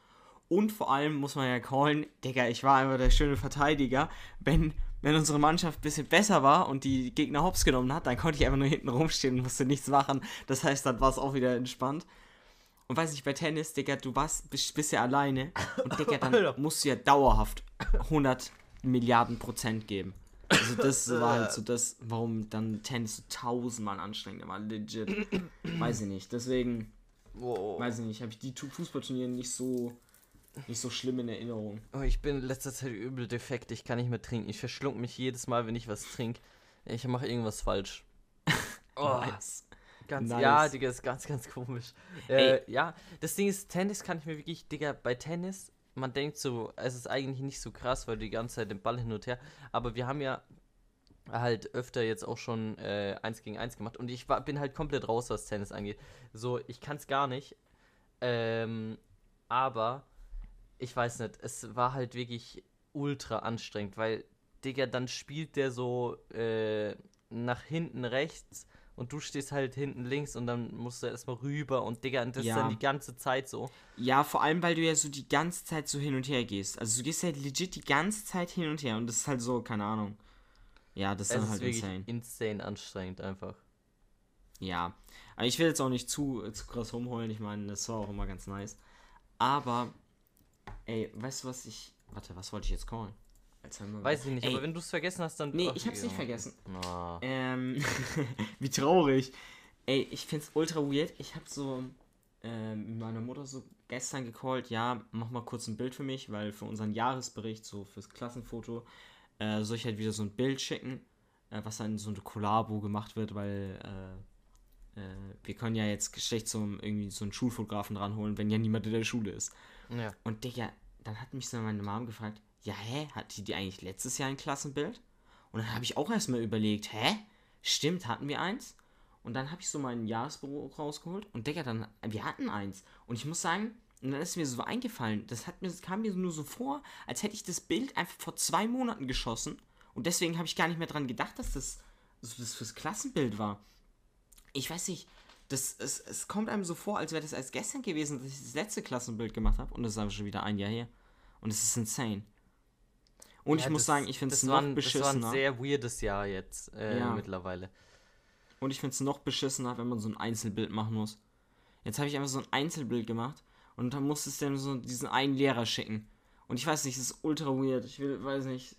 Und vor allem muss man ja callen, Digga, ich war einfach der schöne Verteidiger. Wenn, wenn unsere Mannschaft ein bisschen besser war und die Gegner hops genommen hat, dann konnte ich einfach nur hinten rumstehen und musste nichts machen. Das heißt, dann war es auch wieder entspannt. Und weiß nicht, bei Tennis, Digga, du warst, bist, bist ja alleine. Und Digga, dann musst du ja dauerhaft 100 Milliarden Prozent geben. Also das war halt so das, warum dann Tennis so tausendmal anstrengender war, legit. Weiß ich nicht. Deswegen, Wow. weiß ich nicht, habe ich die Tu- Fußballturniere nicht so, nicht so schlimm in Erinnerung. Oh, ich bin in letzter Zeit übel defekt. Ich kann nicht mehr trinken. Ich verschlunk mich jedes Mal, wenn ich was trinke. Ich mache irgendwas falsch. Oh, Nice. ganz, Nice. Ja, Digga, ist ganz, ganz komisch. Äh, ja, das Ding ist, Tennis kann ich mir wirklich, Digga, bei Tennis, man denkt so, es ist eigentlich nicht so krass, weil du die ganze Zeit den Ball hin und her. Aber wir haben ja halt öfter jetzt auch schon äh, 1 gegen 1 gemacht und ich war, bin halt komplett raus, was Tennis angeht. So, ich kann es gar nicht. Ähm, aber ich weiß nicht, es war halt wirklich ultra anstrengend, weil, Digga, dann spielt der so äh, nach hinten rechts und du stehst halt hinten links und dann musst du erstmal rüber und Digga, und das Ja. ist dann die ganze Zeit so. Ja, vor allem, weil du ja so die ganze Zeit so hin und her gehst. Also du gehst halt legit die ganze Zeit hin und her und das ist halt so, keine Ahnung. Ja, das ist Es dann ist halt wirklich insane. insane anstrengend einfach. Ja. Aber ich will jetzt auch nicht zu, zu krass rumholen. Ich meine, das war auch immer ganz nice. Aber, ey, weißt du, was ich. Warte, was wollte ich jetzt callen? Weiß ich nicht, Ey, aber wenn du es vergessen hast, dann. Nee, ich hab's nicht vergessen. Ah. Ähm, wie traurig. Ey, ich find's ultra weird. Ich hab so ähm, mit meiner Mutter so gestern gecallt, ja, mach mal kurz ein Bild für mich, weil für unseren Jahresbericht, so fürs Klassenfoto, äh, soll ich halt wieder so ein Bild schicken, äh, was dann so eine Kollabo gemacht wird, weil äh, äh, wir können ja jetzt schlecht zum irgendwie so einen Schulfotografen ranholen, wenn ja niemand in der Schule ist. Ja. Und Digga, dann hat mich so meine Mom gefragt, ja, hä, hatte die eigentlich letztes Jahr ein Klassenbild? Und dann habe ich auch erstmal überlegt, hä? Stimmt, hatten wir eins? Und dann habe ich so mein Jahresbüro rausgeholt und Digga, dann, wir hatten eins. Und ich muss sagen, und dann ist mir so eingefallen, das, hat mir, das kam mir nur so vor, als hätte ich das Bild einfach vor zwei Monaten geschossen. Und deswegen habe ich gar nicht mehr dran gedacht, dass das, dass das fürs Klassenbild war. Ich weiß nicht, das, es, es kommt einem so vor, als wäre das erst gestern gewesen, dass ich das letzte Klassenbild gemacht habe. Und das ist aber schon wieder ein Jahr her. Und es ist insane. Und Ja, ich muss das- sagen, ich finde es noch ein- Das war beschissener. ein sehr weirdes Jahr jetzt äh, Ja. mittlerweile. Und ich finde es noch beschissener, wenn man so ein Einzelbild machen muss. Jetzt habe ich einfach so ein Einzelbild gemacht und dann musste es dann so diesen einen Lehrer schicken. Und ich weiß nicht, das ist ultra weird. Ich will, weiß nicht.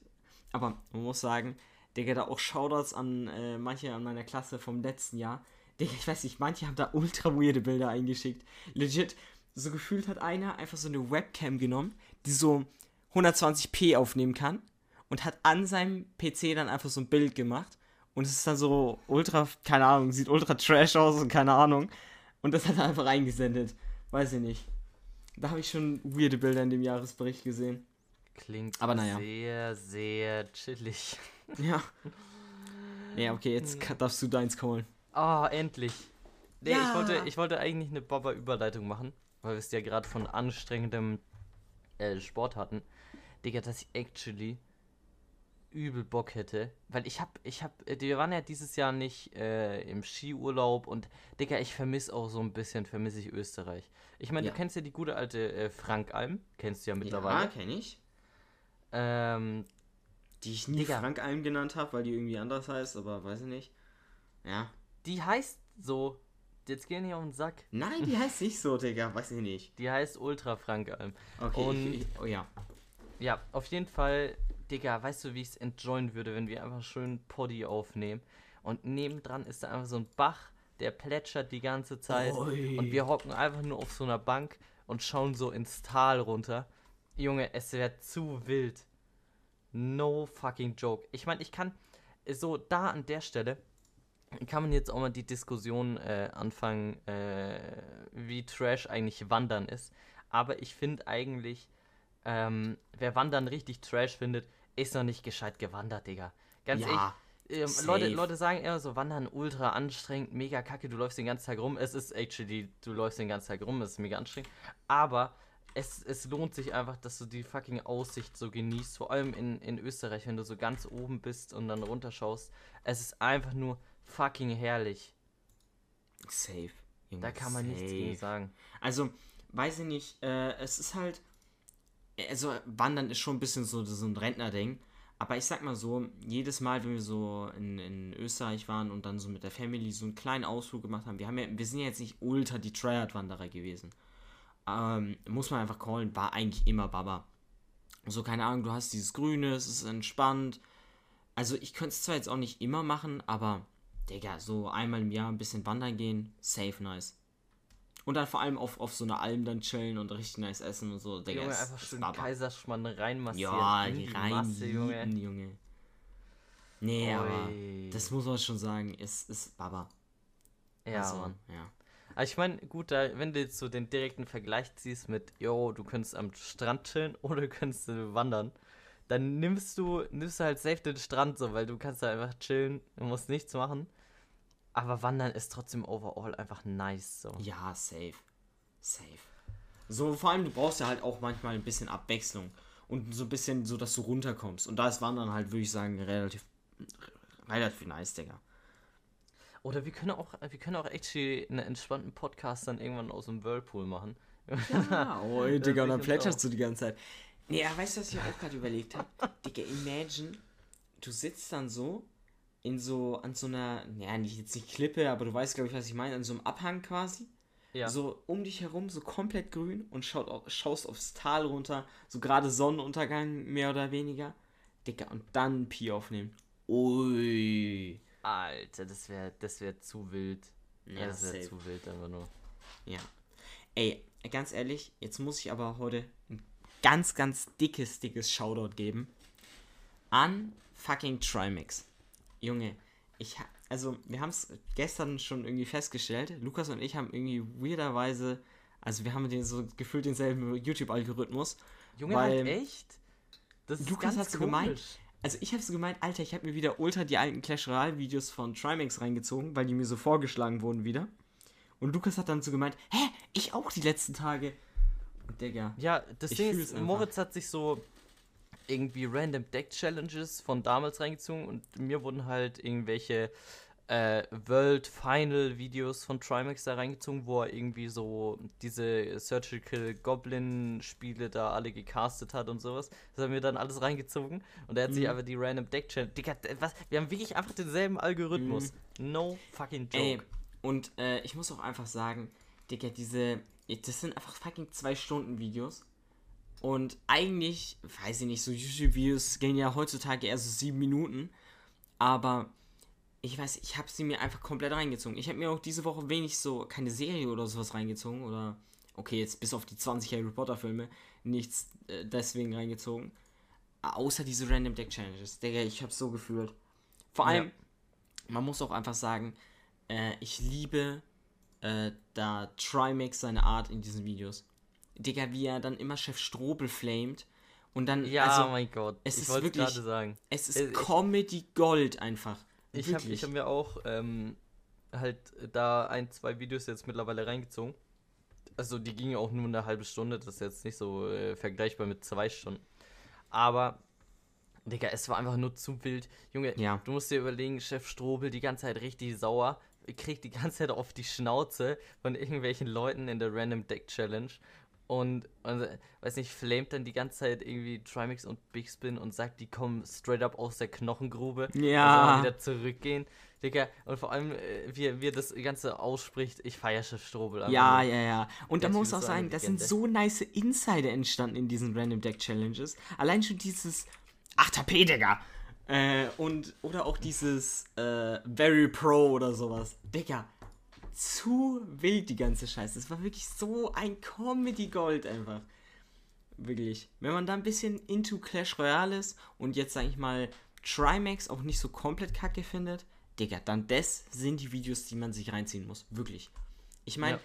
Aber man muss sagen, Digga, da auch Shoutouts an äh, manche an meiner Klasse vom letzten Jahr. Digga, ich weiß nicht, manche haben da ultra weirde Bilder eingeschickt. Legit, so gefühlt hat einer einfach so eine Webcam genommen, die so 120p aufnehmen kann und hat an seinem PC dann einfach so ein Bild gemacht. Und es ist dann so ultra, keine Ahnung, sieht ultra trash aus und keine Ahnung. Und das hat er einfach eingesendet. Weiß ich nicht. Da habe ich schon weirde Bilder in dem Jahresbericht gesehen. Klingt Aber naja. sehr, sehr chillig. Ja. Ja, okay, jetzt darfst du deins callen. Ah, endlich. Nee, Ja. ich, wollte, ich wollte eigentlich eine Baba-Überleitung machen, weil wir es ja gerade von anstrengendem äh, Sport hatten. Digga, dass ich actually übel Bock hätte. Weil ich hab, ich hab, äh, wir waren ja dieses Jahr nicht äh, im Skiurlaub und Digga, ich vermisse auch so ein bisschen, vermisse ich Österreich. Ich meine, Ja. du kennst ja die gute alte äh, Frankalm, kennst du ja mittlerweile. kenne ich. Ähm, Die ich nie Digga. Frank Alm genannt habe, weil die irgendwie anders heißt, aber weiß ich nicht. Ja. die heißt so, jetzt gehen hier auf den Sack. Nein, die heißt nicht so, Digga, weiß ich nicht. Die heißt Ultra Frankalm. Okay, Und- ich, ich, oh ja. Ja, auf jeden Fall, Digga, weißt du, wie ich es enjoyen würde, wenn wir einfach schön Poddy aufnehmen und nebendran ist da einfach so ein Bach, der plätschert die ganze Zeit Ui. und wir hocken einfach nur auf so einer Bank und schauen so ins Tal runter. Junge, es wäre zu wild. No fucking joke. Ich meine, ich kann so da an der Stelle kann man jetzt auch mal die Diskussion äh, anfangen, äh, wie Trash eigentlich Wandern ist. Aber ich finde eigentlich, ähm, wer Wandern richtig Trash findet, ist noch nicht gescheit gewandert, Digga. Ganz Ja, ehrlich, ähm, safe. Leute, Leute sagen immer so, Wandern ultra anstrengend, mega kacke, du läufst den ganzen Tag rum. Es ist actually, du läufst den ganzen Tag rum, es ist mega anstrengend. Aber es, es lohnt sich einfach, dass du die fucking Aussicht so genießt. Vor allem in, in Österreich, wenn du so ganz oben bist und dann runterschaust. Es ist einfach nur fucking herrlich. Safe. Junge, Da kann man nichts gegen safe. sagen. Also, weiß ich nicht, äh, es ist halt. Also, Wandern ist schon ein bisschen so, so ein Rentnerding. Aber ich sag mal so, jedes Mal, wenn wir so in, in Österreich waren und dann so mit der Family so einen kleinen Ausflug gemacht haben, wir haben ja, wir sind ja jetzt nicht ultra die Triad-Wanderer gewesen. Ähm, muss man einfach callen, war eigentlich immer Baba. So, keine Ahnung, du hast dieses Grüne, es ist entspannt. Also, ich könnte es zwar jetzt auch nicht immer machen, aber, Digga, so einmal im Jahr ein bisschen wandern gehen, safe nice. Und dann vor allem auf, auf so einer Alm dann chillen und richtig nice essen und so. Digga, Junge, ist- einfach ist schön Baba. Kaiserschmarrn reinmassieren. Ja, die rein Masse, Junge. Nee, aber Ui. das muss man schon sagen, ist, ist Baba. Ja, also, Mann. ja. Aber ich meine, gut, da, wenn du jetzt so den direkten Vergleich ziehst mit, yo, du könntest am Strand chillen oder du könntest wandern, dann nimmst du, nimmst du halt safe den Strand so, weil du kannst da einfach chillen, du musst nichts machen. Aber wandern ist trotzdem overall einfach nice so. Ja, safe. Safe. So, vor allem, du brauchst ja halt auch manchmal ein bisschen Abwechslung. Und so ein bisschen so, dass du runterkommst. Und da ist Wandern halt, würde ich sagen, relativ, relativ nice, Digga. Oder wir können auch, wir können auch actually einen entspannten Podcast dann irgendwann aus dem Whirlpool machen. Ja, oh, Digga, und dann plätscherst du die ganze Zeit. Nee, ja, weißt du, was ich auch gerade überlegt habe? Digga, imagine, du sitzt dann so in so, an so einer, ja, nicht jetzt nicht Klippe, aber du weißt, glaube ich, was ich meine, an so einem Abhang quasi. Ja. So um dich herum, so komplett grün und schaut au- schaust aufs Tal runter, so gerade Sonnenuntergang, mehr oder weniger. Digga, und dann Pi aufnehmen. Ui. Alter, das wäre das wär zu wild. Ja, das wäre zu wild einfach nur. Ja. Ey, ganz ehrlich, jetzt muss ich aber heute ein ganz, ganz dickes, dickes Shoutout geben an fucking Trimax. Junge, ich ha also wir haben es gestern schon irgendwie festgestellt. Lukas und ich haben irgendwie weirderweise, also wir haben den so gefühlt denselben YouTube-Algorithmus. Junge, halt echt? Das ist Lukas hat so gemeint, also ich habe so gemeint, Alter, ich habe mir wieder ultra die alten Clash Royale Videos von Trimax reingezogen, weil die mir so vorgeschlagen wurden wieder. Und Lukas hat dann so gemeint, hä, ich auch die letzten Tage. Und Digga, Ja, das Ding ist. Moritz hat sich so irgendwie random Deck Challenges von damals reingezogen und mir wurden halt irgendwelche äh, World Final Videos von Trimax da reingezogen, wo er irgendwie so diese Surgical Goblin Spiele da alle gecastet hat und sowas. Das haben wir dann alles reingezogen und er hat sich Mhm. einfach die random Deck Challenge. Digga, was? Wir haben wirklich einfach denselben Algorithmus. No fucking joke. Mhm. Ey, und äh, ich muss auch einfach sagen, Digga, diese, das sind einfach fucking zwei Stunden Videos. Und eigentlich, weiß ich nicht, so YouTube-Videos gehen ja heutzutage eher so sieben Minuten. Aber ich weiß, ich habe sie mir einfach komplett reingezogen. Ich habe mir auch diese Woche wenig so, keine Serie oder sowas reingezogen. Oder, okay, jetzt bis auf die 20 Harry Potter-Filme, nichts äh, deswegen reingezogen. Außer diese Random Deck Challenges. Digga, ich habe so gefühlt. Vor Ja. allem, man muss auch einfach sagen, äh, ich liebe äh, da Trimax seine Art in diesen Videos. Digga, wie er dann immer Chef Strobel flamet und dann, ja, also, mein Gott. es ich ist wollte wirklich- gerade sagen. es ist ich- Comedy Gold einfach. Ich habe hab mir auch ähm, halt da ein, zwei Videos jetzt mittlerweile reingezogen. Also die gingen auch nur eine halbe Stunde, das ist jetzt nicht so äh, vergleichbar mit zwei Stunden. Aber, Digga, es war einfach nur zu wild. Junge, Ja. du musst dir überlegen, Chef Strobel die ganze Zeit richtig sauer, kriegt die ganze Zeit auf die Schnauze von irgendwelchen Leuten in der Random Deck Challenge. Und, und weiß nicht, flamet dann die ganze Zeit irgendwie Trimax und Big Spin und sagt, die kommen straight up aus der Knochengrube. Ja. Also mal wieder zurückgehen. Digga, und vor allem, äh, wie, er- wie er das Ganze ausspricht, ich feiere Chef Strobel. Ja, ja, ja. Und da muss auch eine sagen, da sind so nice Insider entstanden in diesen Random Deck Challenges. Allein schon dieses 8HP, Digga. Äh, und, oder auch dieses äh, Very Pro oder sowas. Digga, zu wild die ganze Scheiße. Es war wirklich so ein Comedy Gold einfach. Wirklich. Wenn man da ein bisschen into Clash Royale ist und jetzt, sag ich mal, Trimax auch nicht so komplett kacke findet, Digga, dann das sind die Videos, die man sich reinziehen muss. Wirklich. Ich meine, Ja.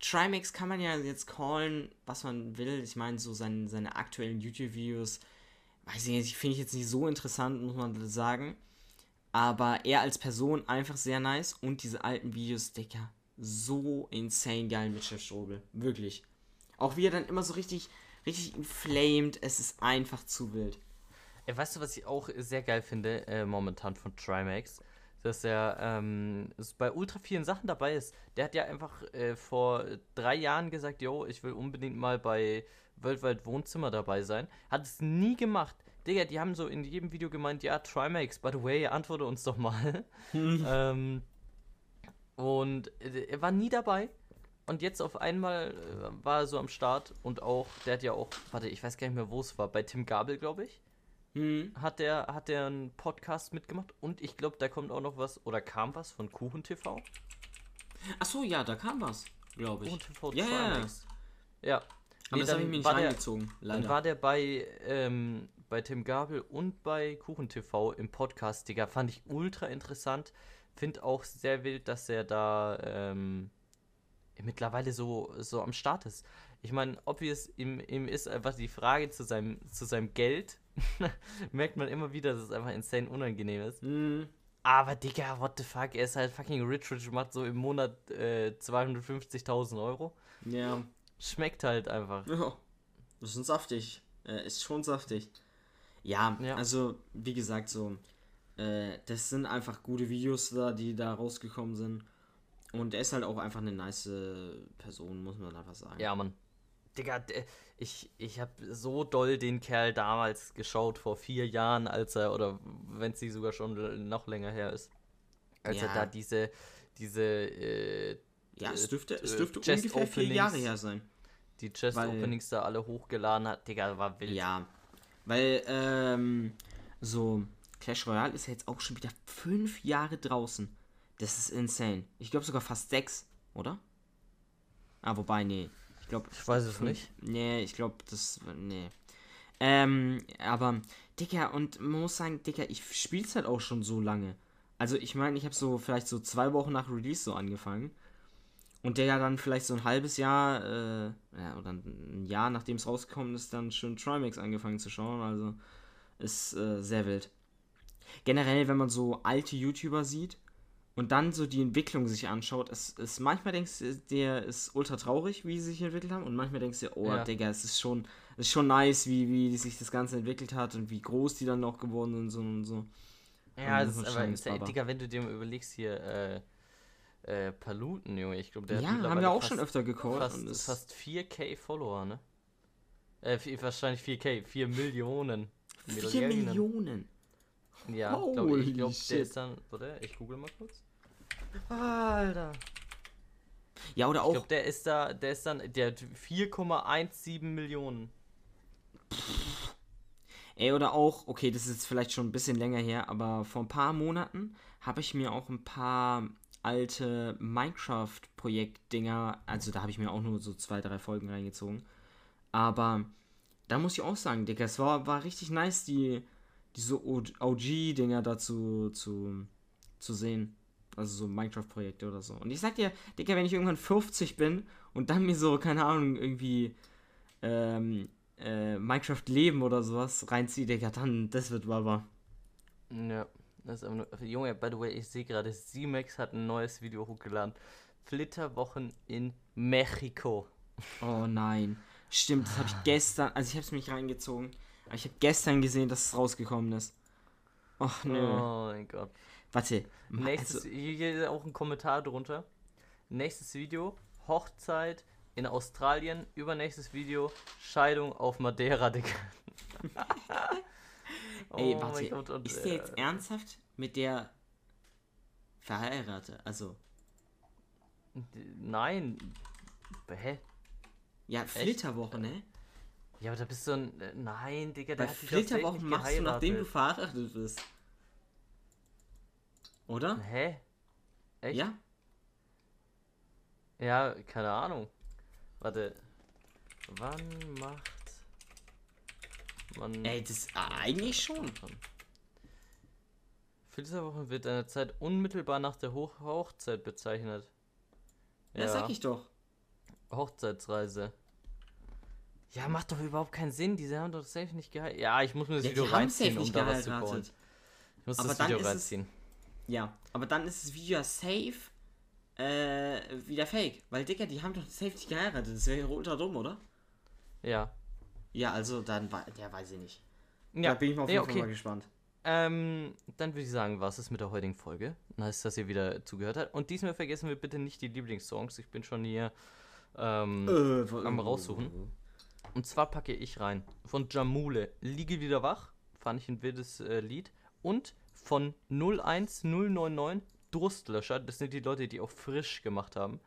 Trimax kann man ja jetzt callen, was man will. Ich meine, so seine, seine aktuellen YouTube-Videos, weiß ich nicht, finde ich jetzt nicht so interessant, muss man sagen. Aber er als Person einfach sehr nice und diese alten Videos, Digga, so insane geil mit Chef Strobel. Wirklich. Auch wie er dann immer so richtig, richtig inflamed, es ist einfach zu wild. Ey, weißt du, was ich auch sehr geil finde äh, momentan von Trimax? Dass er ähm, bei ultra vielen Sachen dabei ist. Der hat ja einfach äh, vor drei Jahren gesagt, yo, ich will unbedingt mal bei Worldwide Wohnzimmer dabei sein. Hat es nie gemacht. Digga, die haben so in jedem Video gemeint, ja, Trimax, by the way, antworte uns doch mal. ähm, und äh, er war nie dabei. Und jetzt auf einmal äh, war er so am Start und auch, der hat ja auch, warte, ich weiß gar nicht mehr, wo es war, bei Tim Gabel, glaube ich Hm. hat der, hat der einen Podcast mitgemacht und ich glaube, da kommt auch noch was oder kam was von Kuchen TV. Achso, ja, da kam was, glaube ich. Kuchen TV Ja, ja, ja. Trimax. Ja. Aber Nee, das habe ich dann mir nicht war der- reingezogen, Dann leider. war der bei, ähm, bei Tim Gabel und bei Kuchen TV im Podcast, Digga. Fand ich ultra interessant. Find auch sehr wild, dass er da, ähm, mittlerweile so, so am Start ist. Ich meine, obvious, ihm, ihm ist einfach die Frage zu seinem, zu seinem Geld, merkt man immer wieder, dass es einfach insane unangenehm ist. Mhm. Aber Digga, what the fuck, er ist halt fucking rich, rich, macht so im Monat äh, 250.000 Euro. Ja. Schmeckt halt einfach. Ja. Das ist schon saftig. Äh, ist schon saftig. Ja, Ja. also, wie gesagt, so. Äh, das sind einfach gute Videos da, die da rausgekommen sind. Und er ist halt auch einfach eine nice Person, muss man einfach sagen. Ja, Mann. Digga, ich, ich habe so doll den Kerl damals geschaut, vor vier Jahren, als er, oder wenn sie sogar schon noch länger her ist, als er Ja. da diese, diese, äh, Ja, es dürfte, es dürfte ungefähr vier. Jahre her sein. die Chest Weil- Openings da alle hochgeladen hat. Digga, war wild. Ja, weil, ähm, so, Clash Royale ist ja jetzt auch schon wieder fünf Jahre draußen. Das ist insane. Ich glaube sogar fast sechs, oder? Ah, wobei, nee. Ich glaube. Ich weiß es nicht. Nee, ich glaube, das. Nee. Ähm, aber, Dicker, und man muss sagen, Dicker, ich spiel's halt auch schon so lange. Also, ich meine, ich habe so vielleicht so zwei Wochen nach Release so angefangen. Und der ja dann vielleicht so ein halbes Jahr, äh, ja, oder ein Jahr nachdem es rausgekommen ist, dann schon Trimax angefangen zu schauen. Also ist äh, sehr wild. Generell, wenn man so alte YouTuber sieht und dann so die Entwicklung sich anschaut, es ist manchmal denkst du, der ist ultra traurig, wie sie sich entwickelt haben, und manchmal denkst du, oh, Ja. Digga, es ist schon, es ist schon nice, wie, wie sich das Ganze entwickelt hat und wie groß die dann noch geworden sind so und so. Ja, Ähm, das ist aber. Baba. Digga, wenn du dir mal überlegst hier, äh, äh, Paluten, Junge, ich glaube, der hat ja, haben mittlerweile wir auch fast, schon öfter gecallt. fast, fast 4k Follower, ne? Äh, wahrscheinlich 4k, 4 Millionen. 4 Millionen. Ja, glaub, ich glaube, der ist dann, oder? Ich google mal kurz. Alter. Ja, oder Ich auch. glaube, der ist da, der ist dann, der hat 4,17 Millionen. Ey, oder auch, okay, das ist jetzt vielleicht schon ein bisschen länger her, aber vor ein paar Monaten habe ich mir auch ein paar alte Minecraft-Projekt-Dinger, also da habe ich mir auch nur so zwei, drei Folgen reingezogen. Aber da muss ich auch sagen, Digga, es war, war richtig nice, die, diese OG-Dinger dazu zu, zu sehen. Also so Minecraft-Projekte oder so. Und ich sag dir, Digga, wenn ich irgendwann 50 bin und dann mir so, keine Ahnung, irgendwie ähm, äh, Minecraft Leben oder sowas reinziehe, Digga, dann, das wird Baba. Ja, das ist nur, Junge, by the way, ich sehe gerade, Z-Max hat ein neues Video hochgeladen. Flitterwochen in Mexiko. Oh nein. Stimmt, das habe ich gestern, also ich habe es mich reingezogen, aber ich habe gestern gesehen, dass es rausgekommen ist. Och nö. Oh mein Gott. Warte. Nächstes, also, hier hier ist auch ein Kommentar drunter. Nächstes Video, Hochzeit in Australien. Übernächstes Video, Scheidung auf Madeira, Digga. ey, Oh warte, Gott, und, ist der jetzt äh, ernsthaft mit der verheiratet? Also, Nein. Hä? ja, Flitterwoche, ne? Ja, aber da bist du ein. äh, Nein, Digga, der Bei hat Flitterwochen machst du, nachdem du geheiratet. verheiratet bist. Oder? Hä? Echt? Ja? Ja, keine Ahnung. Warte. Wann macht man. Ey, das eigentlich schon. Flitterwochen wird eine Zeit unmittelbar nach der Hoch Hochzeit bezeichnet. Ja, sag ich doch. Hochzeitsreise. Ja, macht doch überhaupt keinen Sinn. Diese haben doch safe nicht geheiratet. Ja, ich muss mir das Ja, Video reinziehen, um da was zu callen. Ich muss Aber das Video es- reinziehen. Ja, aber dann ist das Video ja safe äh, wieder fake. Weil, Digga, die haben doch safe nicht geheiratet. Das wäre ultra dumm, oder? Ja. Ja, also dann, ja, weiß ich nicht. Ja, Da bin ich mal auf jeden Fall okay. mal gespannt. Ähm, dann würde ich sagen, was ist mit der heutigen Folge? Nice, dass ihr wieder zugehört habt. Und diesmal vergessen wir bitte nicht die Lieblingssongs. Ich bin schon hier ähm, Äh, am raussuchen. Und zwar packe ich rein von Jamule, Liege wieder wach, fand ich ein wildes äh, Lied. Und von 01099, Durstlöscher, das sind die Leute, die auch frisch gemacht haben,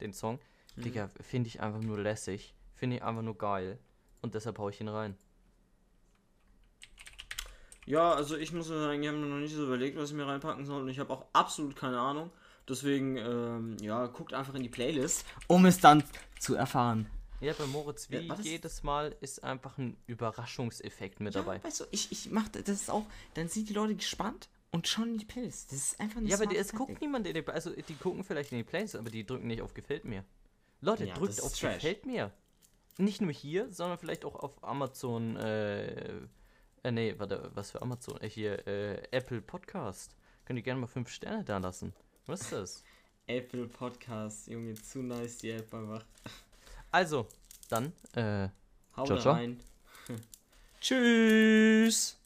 den Song. Mhm. Digga, finde ich einfach nur lässig, finde ich einfach nur geil. Und deshalb hau ich ihn rein. Ja, also ich muss sagen, ich habe mir noch nicht so überlegt, was ich mir reinpacken soll. Und ich habe auch absolut keine Ahnung. Deswegen, ähm, ja, guckt einfach in die Playlist, um es dann zu erfahren. Ja, bei Moritz, wie Ja, jedes Mal ist einfach ein Überraschungseffekt mit dabei. Ja, weißt du, ich, ich mach das ist auch, dann sind die Leute gespannt und schon in die Playlist. Das ist einfach eine Ja, aber die, es guckt niemand in die, also die gucken vielleicht in die Playlist, aber die drücken nicht auf gefällt mir. Leute, Ja, drückt auf. Gefällt mir. Nicht nur hier, sondern vielleicht auch auf Amazon, äh, äh nee, warte, was für Amazon? Äh, hier, äh, Apple Podcast. Könnt ihr gerne mal fünf Sterne da lassen. Was ist das? Apple Podcast, Junge, zu nice die App einfach. Also, dann, äh, Hau Ciao, da ciao. rein. Tschüss.